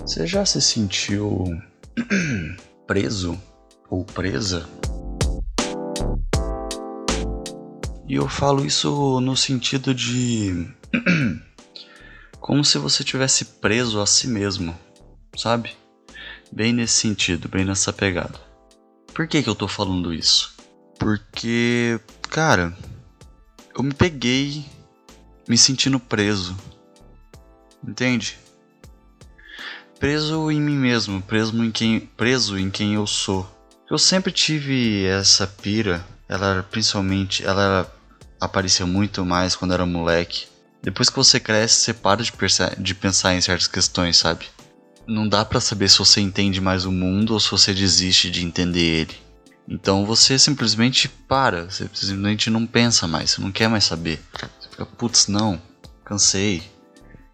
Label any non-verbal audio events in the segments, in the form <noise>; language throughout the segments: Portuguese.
Você já se sentiu <clears throat> preso ou presa? E eu falo isso no sentido de <clears throat> como se você tivesse preso a si mesmo, sabe? Bem nesse sentido, bem nessa pegada. Por que que eu tô falando isso? Porque, cara, eu me peguei me sentindo preso. Entende? Preso em mim mesmo, preso em quem, preso em quem eu sou. Eu sempre tive essa pira, ela principalmente, ela aparecia muito mais quando era moleque. Depois que você cresce, você para de, de pensar em certas questões, sabe? Não dá para saber se você entende mais o mundo ou se você desiste de entender ele. Então você simplesmente para, você simplesmente não pensa mais, você não quer mais saber. Você fica, putz, não, cansei.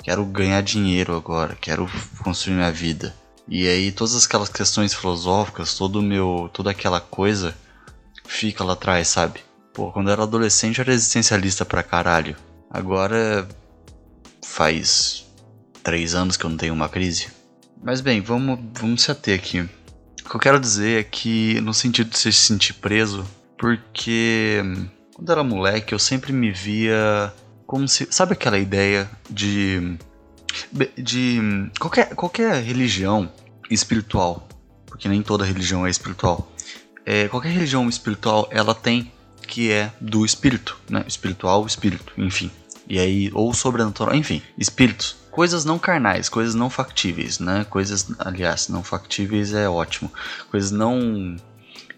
Quero ganhar dinheiro agora, quero construir minha vida. E aí todas aquelas questões filosóficas, todo meu, toda aquela coisa fica lá atrás, sabe? Pô, quando eu era adolescente eu era existencialista pra caralho. Agora faz três anos que eu não tenho uma crise. Mas bem, vamos, vamos se ater aqui. O que eu quero dizer é que, no sentido de se sentir preso, porque quando eu era moleque eu sempre me via como se. Sabe aquela ideia de. de qualquer, qualquer religião espiritual, porque nem toda religião é espiritual. É, qualquer religião espiritual ela tem que é do espírito, né? Espiritual, espírito, enfim. E aí, ou sobrenatural, enfim, espíritos. Coisas não carnais, coisas não factíveis, né? Coisas, aliás, não factíveis é ótimo. Coisas não.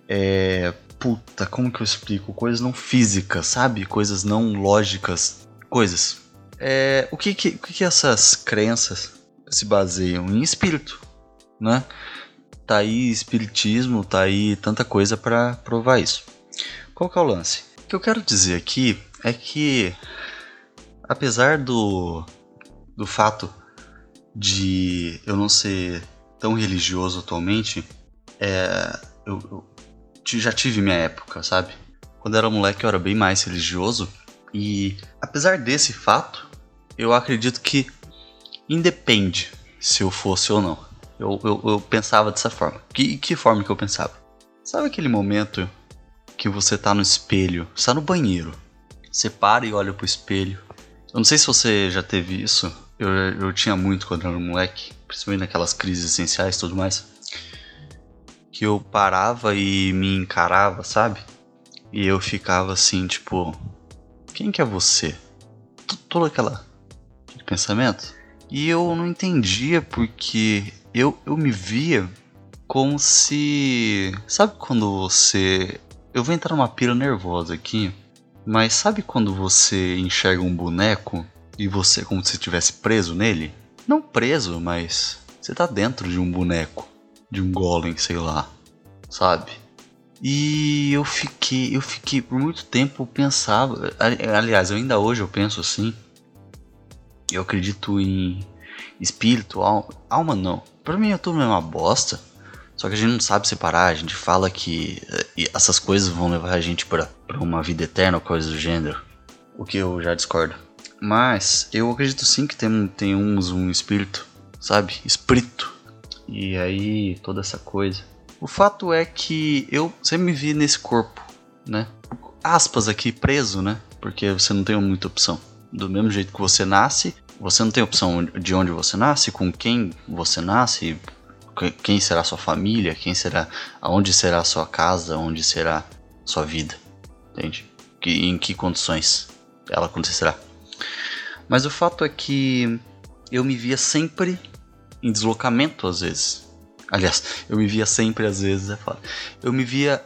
É. Puta, como que eu explico? Coisas não físicas, sabe? Coisas não lógicas. Coisas. É, o que que, que essas crenças se baseiam? Em espírito, né? Tá aí espiritismo, tá aí tanta coisa para provar isso. Qual que é o lance? O que eu quero dizer aqui é que, apesar do, do fato de eu não ser tão religioso atualmente, é, eu, eu já tive minha época, sabe? Quando eu era moleque eu era bem mais religioso e, apesar desse fato, eu acredito que independe se eu fosse ou não. Eu, eu, eu pensava dessa forma. Que, que forma que eu pensava? Sabe aquele momento que você tá no espelho, está no banheiro. Você para e olha pro espelho. Eu não sei se você já teve isso. Eu, eu tinha muito quando era moleque, principalmente naquelas crises essenciais e tudo mais. Que eu parava e me encarava, sabe? E eu ficava assim, tipo, quem que é você? Todo aquela aquele pensamento. E eu não entendia porque eu, eu me via como se. Sabe quando você eu vou entrar numa pira nervosa aqui, mas sabe quando você enxerga um boneco e você como se estivesse preso nele? Não preso, mas você tá dentro de um boneco, de um golem, sei lá, sabe? E eu fiquei, eu fiquei por muito tempo pensava, aliás, eu ainda hoje eu penso assim. Eu acredito em espírito, alma, alma não. Para mim é tudo uma bosta. Só que a gente não sabe separar, a gente fala que eh, essas coisas vão levar a gente para uma vida eterna ou coisa do gênero. O que eu já discordo. Mas eu acredito sim que tem, tem uns um espírito, sabe? Espírito. E aí toda essa coisa. O fato é que eu sempre me vi nesse corpo, né? Aspas aqui, preso, né? Porque você não tem muita opção. Do mesmo jeito que você nasce, você não tem opção de onde você nasce, com quem você nasce, quem será sua família, quem será, aonde será sua casa, onde será sua vida, entende? Que, em que condições ela acontecerá. Mas o fato é que eu me via sempre em deslocamento às vezes. Aliás, eu me via sempre às vezes, é foda. Eu me via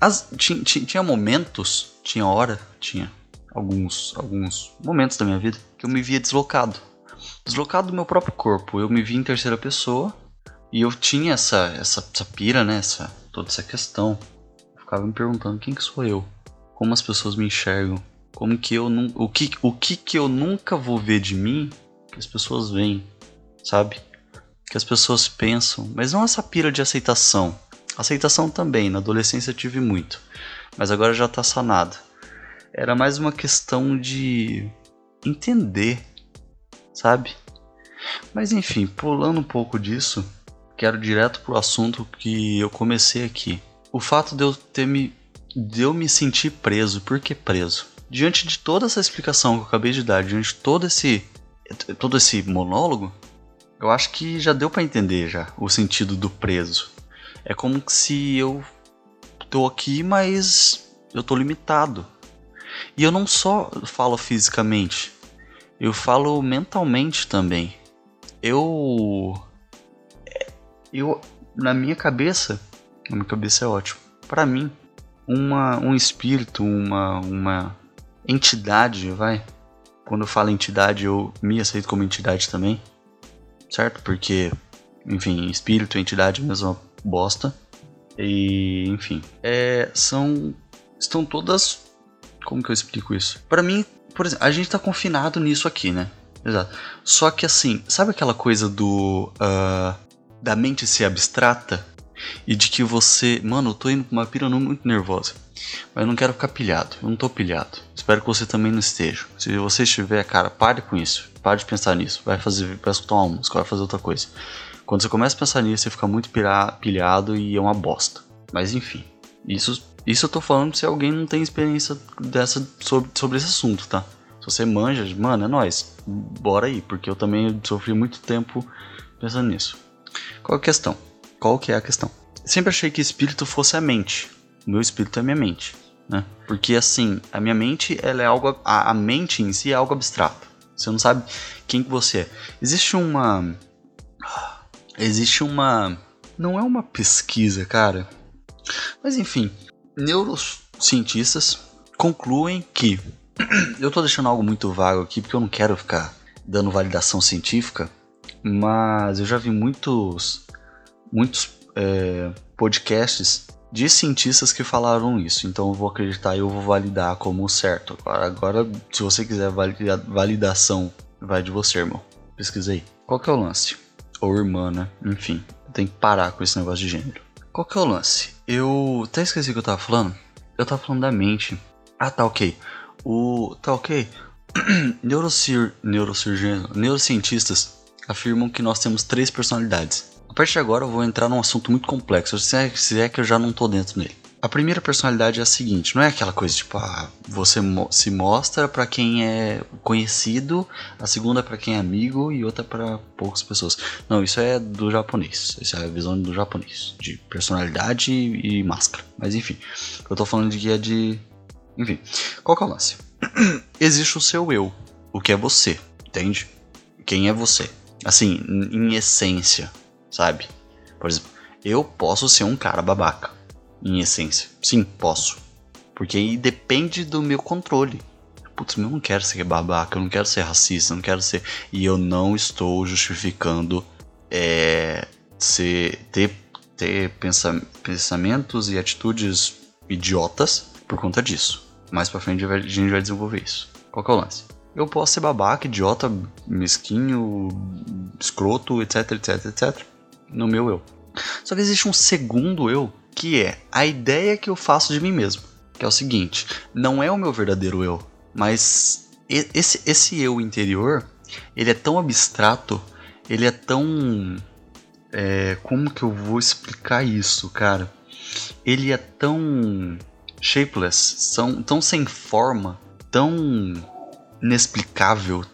as, tinha, momentos, tinha hora, tinha alguns alguns momentos da minha vida que eu me via deslocado. Deslocado do meu próprio corpo. Eu me via em terceira pessoa e eu tinha essa, essa, essa pira, né? Essa, toda essa questão. Eu ficava me perguntando quem que sou eu? Como as pessoas me enxergam? Como que eu não. O que, o que que eu nunca vou ver de mim que as pessoas veem, sabe? Que as pessoas pensam. Mas não essa pira de aceitação. Aceitação também, na adolescência tive muito. Mas agora já tá sanada. Era mais uma questão de entender, sabe? Mas enfim, pulando um pouco disso, quero direto pro assunto que eu comecei aqui. O fato de eu ter me de eu me sentir preso, por que preso? Diante de toda essa explicação que eu acabei de dar, diante de todo esse todo esse monólogo, eu acho que já deu para entender já o sentido do preso. É como se eu tô aqui, mas eu tô limitado. E eu não só falo fisicamente, eu falo mentalmente também. Eu eu na minha cabeça, na minha cabeça é ótimo. Para mim, uma um espírito, uma uma entidade, vai. Quando eu falo entidade, eu me aceito como entidade também certo? Porque, enfim, espírito, entidade, mesma bosta. E, enfim, é, são. Estão todas. Como que eu explico isso? Para mim, por exemplo, a gente tá confinado nisso aqui, né? Exato. Só que assim, sabe aquela coisa do. Uh, da mente ser abstrata? E de que você. Mano, eu tô indo pra uma pirâmide muito nervosa. Mas eu não quero ficar pilhado. Eu não tô pilhado. Espero que você também não esteja. Se você estiver, cara, pare com isso. Pare de pensar nisso. Vai fazer, vai escutar uma música, vai fazer outra coisa. Quando você começa a pensar nisso, você fica muito pilhado e é uma bosta. Mas enfim, isso, isso eu tô falando se alguém não tem experiência dessa sobre, sobre esse assunto, tá? Se você manja, mano, é nóis. Bora aí, porque eu também sofri muito tempo pensando nisso. Qual a questão? Qual que é a questão? Sempre achei que espírito fosse a mente. O meu espírito é a minha mente, né? Porque assim, a minha mente, ela é algo a, a mente em si é algo abstrato. Você não sabe quem que você é. Existe uma existe uma não é uma pesquisa, cara. Mas enfim, neurocientistas concluem que <clears throat> eu tô deixando algo muito vago aqui porque eu não quero ficar dando validação científica, mas eu já vi muitos muitos é, podcasts de cientistas que falaram isso, então eu vou acreditar e eu vou validar como certo. Agora, se você quiser valida, validação, vai de você, irmão. Pesquisa aí. Qual que é o lance? Ou irmã, né? Enfim, tem que parar com esse negócio de gênero. Qual que é o lance? Eu até esqueci o que eu tava falando. Eu tava falando da mente. Ah, tá ok. O. Tá ok. <clears throat> Neurocir... Neurocirurgianos, neurocientistas afirmam que nós temos três personalidades partir de agora eu vou entrar num assunto muito complexo, se é, é que eu já não tô dentro dele. A primeira personalidade é a seguinte, não é aquela coisa tipo, ah, você mo se mostra para quem é conhecido, a segunda para quem é amigo e outra para poucas pessoas. Não, isso é do japonês. Essa é a visão do japonês, de personalidade e, máscara. Mas enfim, eu tô falando de que é de, enfim. Qual que é o lance? <clears throat> Existe o seu eu, o que é você, entende? Quem é você? Assim, em essência, sabe? Por exemplo, eu posso ser um cara babaca, em essência. Sim, posso. Porque aí depende do meu controle. Putz, eu não quero ser babaca, eu não quero ser racista, eu não quero ser. E eu não estou justificando é, ser, ter, ter pensamentos e atitudes idiotas por conta disso. Mais pra frente a gente vai desenvolver isso. Qual que é o lance? Eu posso ser babaca, idiota, mesquinho, escroto, etc, etc, etc no meu eu. Só que existe um segundo eu, que é a ideia que eu faço de mim mesmo. Que é o seguinte: não é o meu verdadeiro eu, mas esse, esse eu interior, ele é tão abstrato, ele é tão. É, como que eu vou explicar isso, cara? Ele é tão shapeless, tão, tão sem forma, tão inexplicável,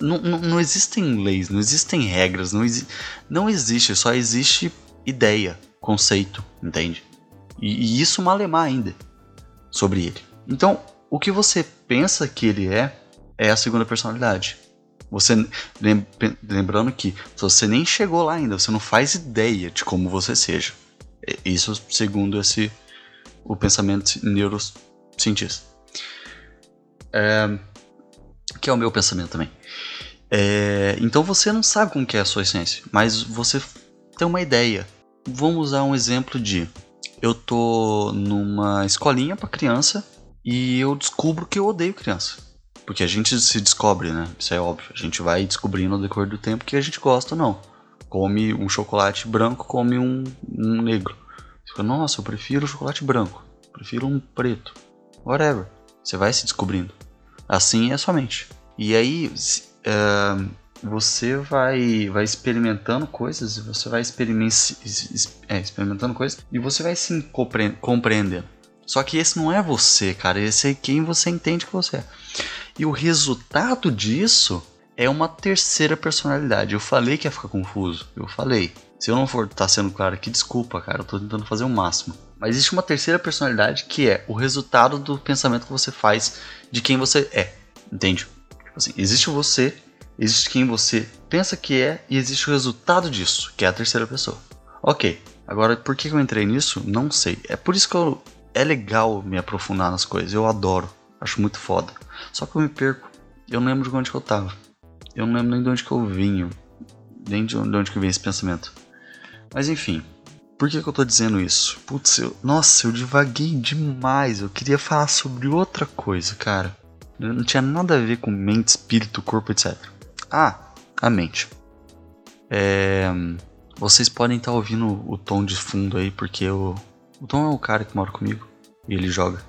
não, não, não existem leis, não existem regras, não, exi não existe, só existe ideia, conceito, entende? E, e isso malemar ainda sobre ele. Então, o que você pensa que ele é, é a segunda personalidade. Você lembrando que você nem chegou lá ainda, você não faz ideia de como você seja. Isso segundo esse o pensamento neurocientista. É, que é o meu pensamento também. É, então você não sabe como é a sua essência, mas você tem uma ideia. Vamos usar um exemplo de eu tô numa escolinha para criança e eu descubro que eu odeio criança. Porque a gente se descobre, né? Isso é óbvio. A gente vai descobrindo ao decorrer do tempo que a gente gosta ou não. Come um chocolate branco, come um, um negro. Você fica, nossa, eu prefiro chocolate branco. Prefiro um preto. Whatever. Você vai se descobrindo. Assim é a sua mente. E aí, você vai, vai experimentando coisas, você vai é, experimentando coisas e você vai se compreendendo. Só que esse não é você, cara. Esse é quem você entende que você é. E o resultado disso é uma terceira personalidade. Eu falei que ia ficar confuso. Eu falei. Se eu não for estar tá sendo claro aqui, desculpa, cara. Eu tô tentando fazer o máximo. Mas existe uma terceira personalidade que é o resultado do pensamento que você faz de quem você é. Entende? Assim, existe você, existe quem você pensa que é e existe o resultado disso, que é a terceira pessoa. Ok, agora por que eu entrei nisso? Não sei. É por isso que eu, é legal me aprofundar nas coisas, eu adoro, acho muito foda. Só que eu me perco, eu não lembro de onde que eu tava. Eu não lembro nem de onde que eu vim, nem de onde que vem esse pensamento. Mas enfim, por que, que eu tô dizendo isso? Putz, eu, nossa, eu divaguei demais. Eu queria falar sobre outra coisa, cara. Não tinha nada a ver com mente, espírito, corpo, etc. Ah, a mente. É, vocês podem estar tá ouvindo o tom de fundo aí, porque o, o Tom é o cara que mora comigo e ele joga.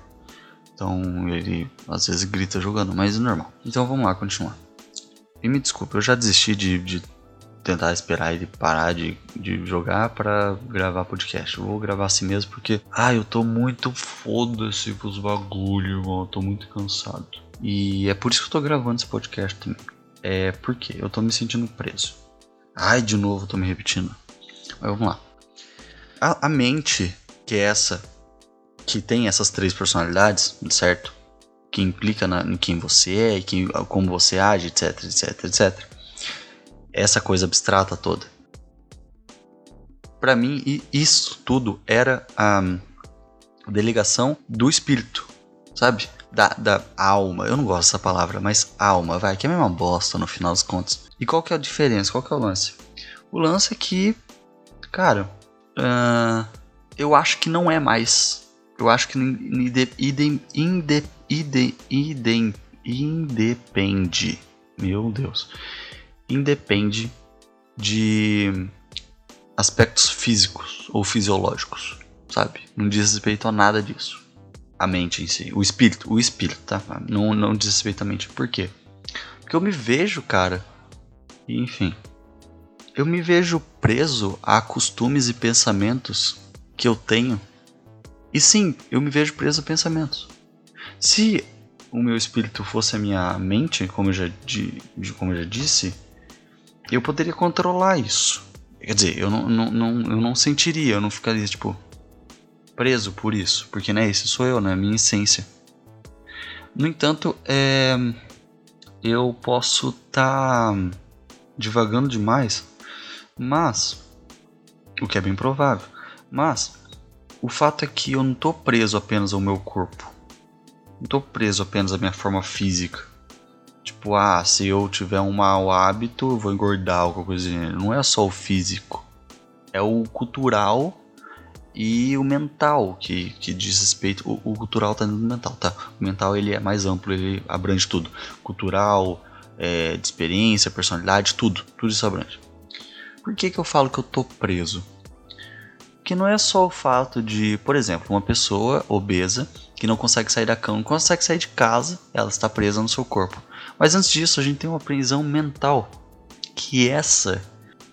Então ele às vezes grita jogando, mas é normal. Então vamos lá, continuar. E me desculpe, eu já desisti de, de tentar esperar ele parar de, de jogar para gravar podcast. Eu vou gravar assim mesmo porque, ah, eu tô muito foda-se com os bagulho, irmão. Eu tô muito cansado. E é por isso que eu tô gravando esse podcast também. É porque eu tô me sentindo preso. Ai, de novo, tô me repetindo. Mas vamos lá. A, a mente, que é essa, que tem essas três personalidades, certo? Que implica na, em quem você é, e quem, como você age, etc, etc, etc. Essa coisa abstrata toda. Para mim, isso tudo era a delegação do espírito, sabe? da, da alma. Eu não gosto dessa palavra, mas alma, vai, que é a mesma bosta no final dos contos. E qual que é a diferença? Qual que é o lance? O lance é que, cara, uh, eu acho que não é mais. Eu acho que inde, inde, inde, inde, independe. Meu Deus. Independe de aspectos físicos ou fisiológicos, sabe? Não diz respeito a nada disso a mente em si, o espírito, o espírito, tá? Não, não diz respeito à mente. Por quê? Porque eu me vejo, cara, e enfim, eu me vejo preso a costumes e pensamentos que eu tenho. E sim, eu me vejo preso a pensamentos. Se o meu espírito fosse a minha mente, como eu já, de, como eu já disse, eu poderia controlar isso. Quer dizer, eu não, não, não, eu não sentiria, eu não ficaria tipo, preso por isso, porque né, esse sou eu, né, minha essência. No entanto, é, eu posso estar tá divagando demais, mas o que é bem provável. Mas o fato é que eu não estou preso apenas ao meu corpo, não estou preso apenas à minha forma física. Tipo, ah, se eu tiver um mau hábito, eu vou engordar alguma coisa. Não é só o físico, é o cultural e o mental, que, que diz respeito. O, o cultural está dentro do mental, tá? O mental ele é mais amplo, ele abrange tudo: cultural, é, de experiência, personalidade, tudo. Tudo isso abrange. Por que, que eu falo que eu tô preso? Que não é só o fato de, por exemplo, uma pessoa obesa que não consegue sair da cama, não consegue sair de casa, ela está presa no seu corpo. Mas antes disso, a gente tem uma prisão mental. Que essa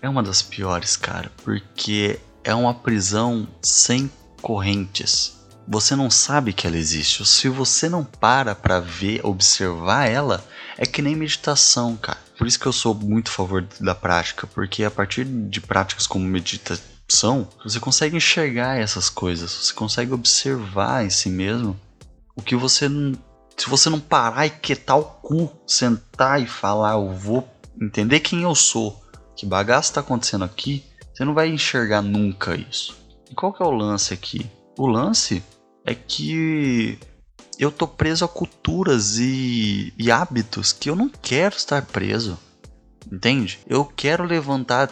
é uma das piores, cara, porque é uma prisão sem correntes. Você não sabe que ela existe. Se você não para para ver, observar ela, é que nem meditação, cara. Por isso que eu sou muito a favor da prática, porque a partir de práticas como meditação, você consegue enxergar essas coisas, você consegue observar em si mesmo o que você se você não parar e quietar o cu, sentar e falar, eu vou entender quem eu sou, que bagaço está acontecendo aqui, você não vai enxergar nunca isso. E qual que é o lance aqui? O lance é que eu tô preso a culturas e, e hábitos que eu não quero estar preso. Entende? Eu quero levantar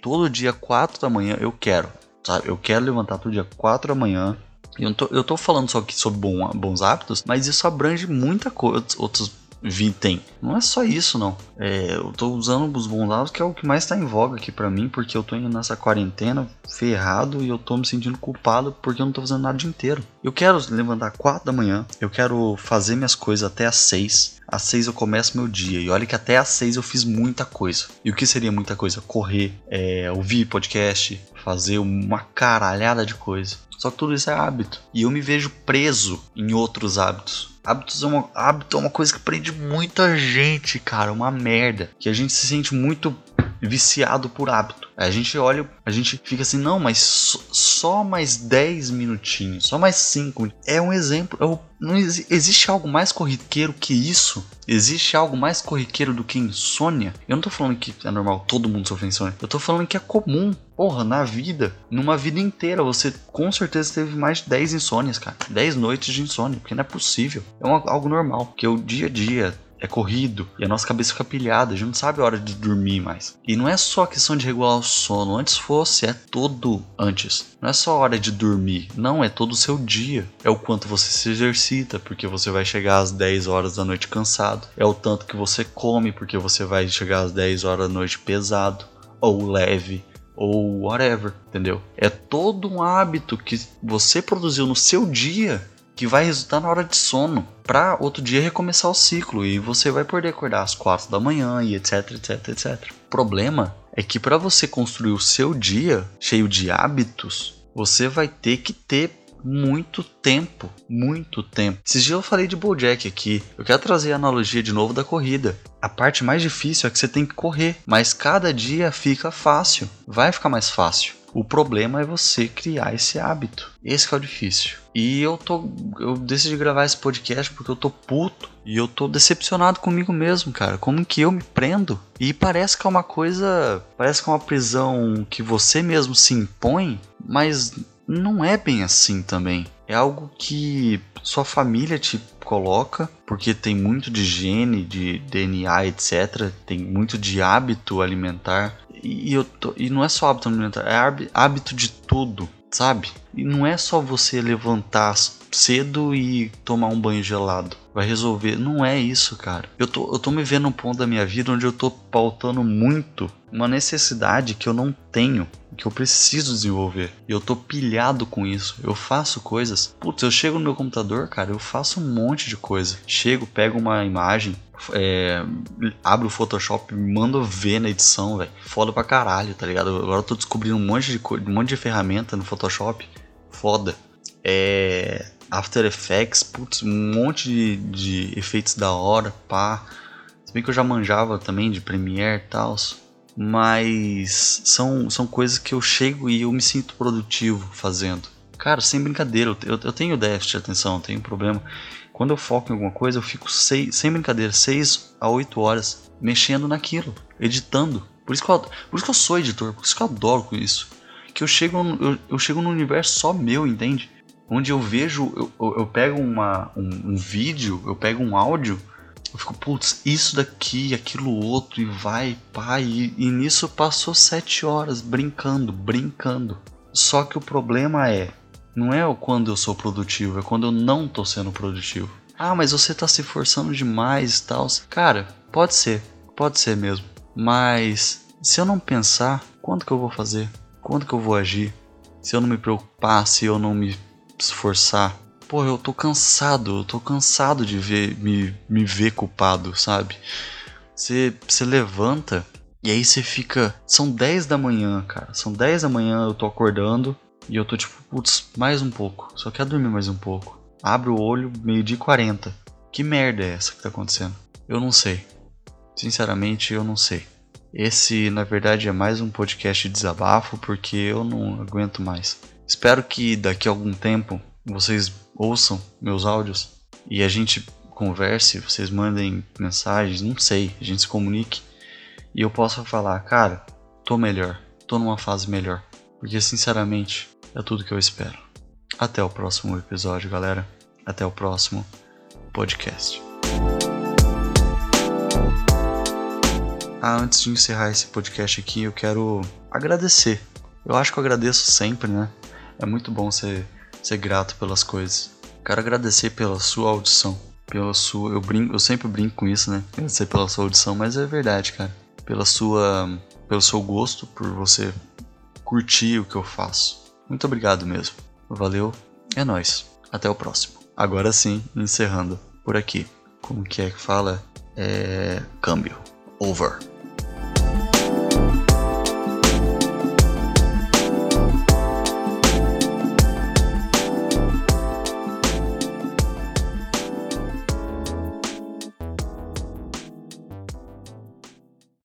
todo dia 4 da manhã. Eu quero. Sabe? Eu quero levantar todo dia 4 da manhã. Eu tô, eu tô falando só aqui sobre bom, bons hábitos, mas isso abrange muita coisa, outros Vitem. Não é só isso, não. É, eu tô usando os bons lados, que é o que mais tá em voga aqui para mim, porque eu tô indo nessa quarentena ferrado e eu tô me sentindo culpado porque eu não tô fazendo nada o dia inteiro. Eu quero levantar 4 da manhã, eu quero fazer minhas coisas até às 6. às 6 eu começo meu dia. E olha que até às 6 eu fiz muita coisa. E o que seria muita coisa? Correr, é, ouvir podcast, fazer uma caralhada de coisa. Só que tudo isso é hábito. E eu me vejo preso em outros hábitos. Hábitos é uma, hábito é uma coisa que prende muita gente, cara. Uma merda. Que a gente se sente muito viciado por hábito. A gente olha, a gente fica assim, não, mas só, mais 10 minutinhos, só mais 5. É um exemplo. É não existe algo mais corriqueiro que isso? Existe algo mais corriqueiro do que insônia? Eu não tô falando que é normal todo mundo sofrer insônia. Eu tô falando que é comum. Porra, na vida, numa vida inteira, você com certeza teve mais de 10 insônias, cara. 10 noites de insônia, porque não é possível. É uma, algo normal, porque o dia a dia é corrido e a nossa cabeça fica pilhada, a gente não sabe a hora de dormir mais. E não é só questão de regular o sono, antes fosse, é todo antes. Não é só a hora de dormir, não, é todo o seu dia. É o quanto você se exercita, porque você vai chegar às 10 horas da noite cansado. É o tanto que você come, porque você vai chegar às 10 horas da noite pesado ou leve ou whatever, entendeu? É todo um hábito que você produziu no seu dia que vai resultar na hora de sono, para outro dia recomeçar o ciclo e você vai poder acordar às 4 da manhã e etc, etc, etc. O problema é que para você construir o seu dia cheio de hábitos, você vai ter que ter muito tempo, muito tempo. Esses dias eu falei de Bojack aqui. Eu quero trazer a analogia de novo da corrida. A parte mais difícil é que você tem que correr, mas cada dia fica fácil. Vai ficar mais fácil. O problema é você criar esse hábito. Esse é o difícil. E eu tô. Eu decidi gravar esse podcast porque eu tô puto. E eu tô decepcionado comigo mesmo, cara. Como que eu me prendo? E parece que é uma coisa. Parece que é uma prisão que você mesmo se impõe, mas não é bem assim também. É algo que sua família te coloca, porque tem muito de gene, de DNA, etc. Tem muito de hábito alimentar. E, eu tô, e não é só hábito alimentar, é hábito de tudo, sabe? E não é só você levantar cedo e tomar um banho gelado. Vai resolver. Não é isso, cara. Eu tô, eu tô me vendo num ponto da minha vida onde eu tô pautando muito uma necessidade que eu não tenho, que eu preciso desenvolver. E eu tô pilhado com isso. Eu faço coisas. Putz, eu chego no meu computador, cara, eu faço um monte de coisa. Chego, pego uma imagem, é, abro o Photoshop, mando ver na edição, velho. Foda pra caralho, tá ligado? Agora eu tô descobrindo um monte de, um monte de ferramenta no Photoshop. Foda. É, After Effects, putz, um monte de, de efeitos da hora, pá. Se bem que eu já manjava também de Premiere e tal. Mas são, são coisas que eu chego e eu me sinto produtivo fazendo. Cara, sem brincadeira, eu, eu tenho déficit de atenção, tenho problema. Quando eu foco em alguma coisa, eu fico seis, sem brincadeira, 6 a 8 horas mexendo naquilo, editando. Por isso, que eu, por isso que eu sou editor, por isso que eu adoro com isso. Que eu chego, eu, eu chego num universo só meu, entende? Onde eu vejo, eu, eu, eu pego uma, um, um vídeo, eu pego um áudio, eu fico, putz, isso daqui, aquilo outro, e vai, pai. E, e nisso passou sete horas brincando, brincando. Só que o problema é, não é o quando eu sou produtivo, é quando eu não tô sendo produtivo. Ah, mas você tá se forçando demais e tal. Cara, pode ser, pode ser mesmo. Mas se eu não pensar, quando que eu vou fazer? Quando que eu vou agir? Se eu não me preocupar, se eu não me esforçar. Pô, eu tô cansado, eu tô cansado de ver, me, me ver culpado, sabe? Você levanta e aí você fica. São 10 da manhã, cara. São 10 da manhã, eu tô acordando. E eu tô tipo, putz, mais um pouco. Só quero dormir mais um pouco. Abro o olho, meio-dia e 40. Que merda é essa que tá acontecendo? Eu não sei. Sinceramente, eu não sei. Esse, na verdade, é mais um podcast de desabafo porque eu não aguento mais. Espero que daqui a algum tempo vocês ouçam meus áudios e a gente converse, vocês mandem mensagens, não sei, a gente se comunique e eu possa falar, cara, tô melhor, tô numa fase melhor. Porque sinceramente, é tudo que eu espero. Até o próximo episódio, galera. Até o próximo podcast. Ah, antes de encerrar esse podcast aqui, eu quero agradecer. Eu acho que eu agradeço sempre, né? É muito bom ser, ser grato pelas coisas. Quero agradecer pela sua audição. Pela sua. Eu, brinco, eu sempre brinco com isso, né? Agradecer pela sua audição, mas é verdade, cara. Pela sua. Pelo seu gosto, por você curtir o que eu faço. Muito obrigado mesmo. Valeu, é nós. Até o próximo. Agora sim, encerrando por aqui. Como que é que fala? É. Câmbio. Over.